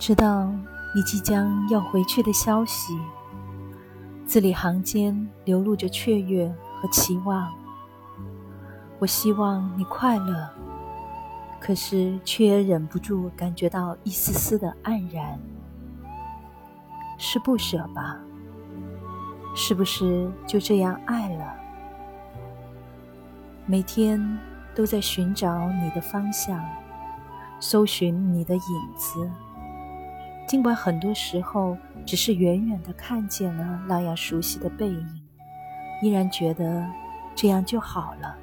知道你即将要回去的消息，字里行间流露着雀跃和期望。我希望你快乐，可是却也忍不住感觉到一丝丝的黯然。是不舍吧？是不是就这样爱了？每天都在寻找你的方向，搜寻你的影子。尽管很多时候只是远远的看见了那样熟悉的背影，依然觉得这样就好了。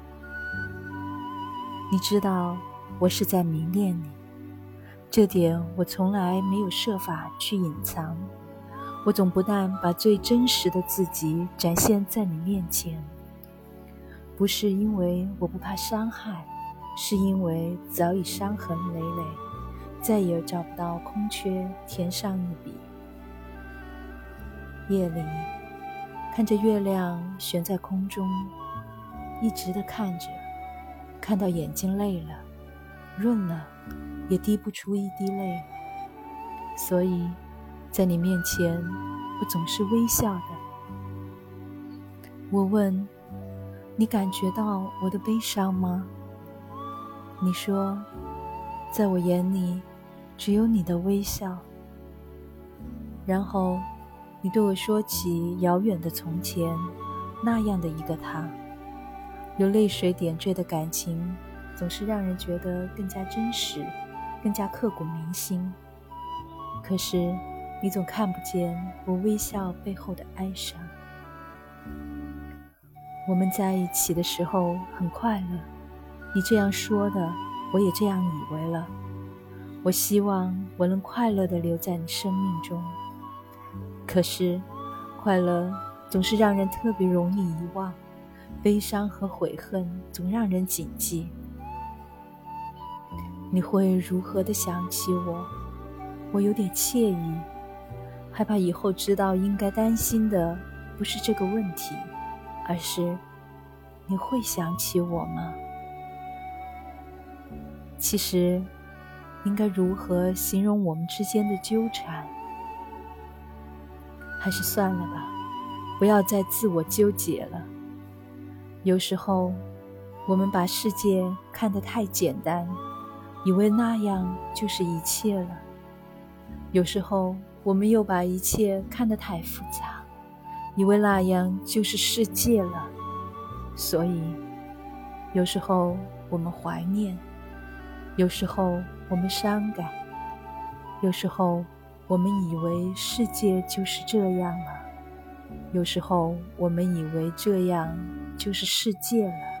你知道我是在迷恋你，这点我从来没有设法去隐藏。我总不但把最真实的自己展现在你面前，不是因为我不怕伤害，是因为早已伤痕累累。再也找不到空缺填上一笔。夜里，看着月亮悬在空中，一直的看着，看到眼睛累了，润了，也滴不出一滴泪。所以，在你面前，我总是微笑的。我问，你感觉到我的悲伤吗？你说。在我眼里，只有你的微笑。然后，你对我说起遥远的从前，那样的一个他，有泪水点缀的感情，总是让人觉得更加真实，更加刻骨铭心。可是，你总看不见我微笑背后的哀伤。我们在一起的时候很快乐，你这样说的。我也这样以为了。我希望我能快乐地留在你生命中，可是，快乐总是让人特别容易遗忘，悲伤和悔恨总让人谨记。你会如何的想起我？我有点惬意，害怕以后知道应该担心的不是这个问题，而是你会想起我吗？其实，应该如何形容我们之间的纠缠？还是算了吧，不要再自我纠结了。有时候，我们把世界看得太简单，以为那样就是一切了；有时候，我们又把一切看得太复杂，以为那样就是世界了。所以，有时候我们怀念。有时候我们伤感，有时候我们以为世界就是这样了，有时候我们以为这样就是世界了。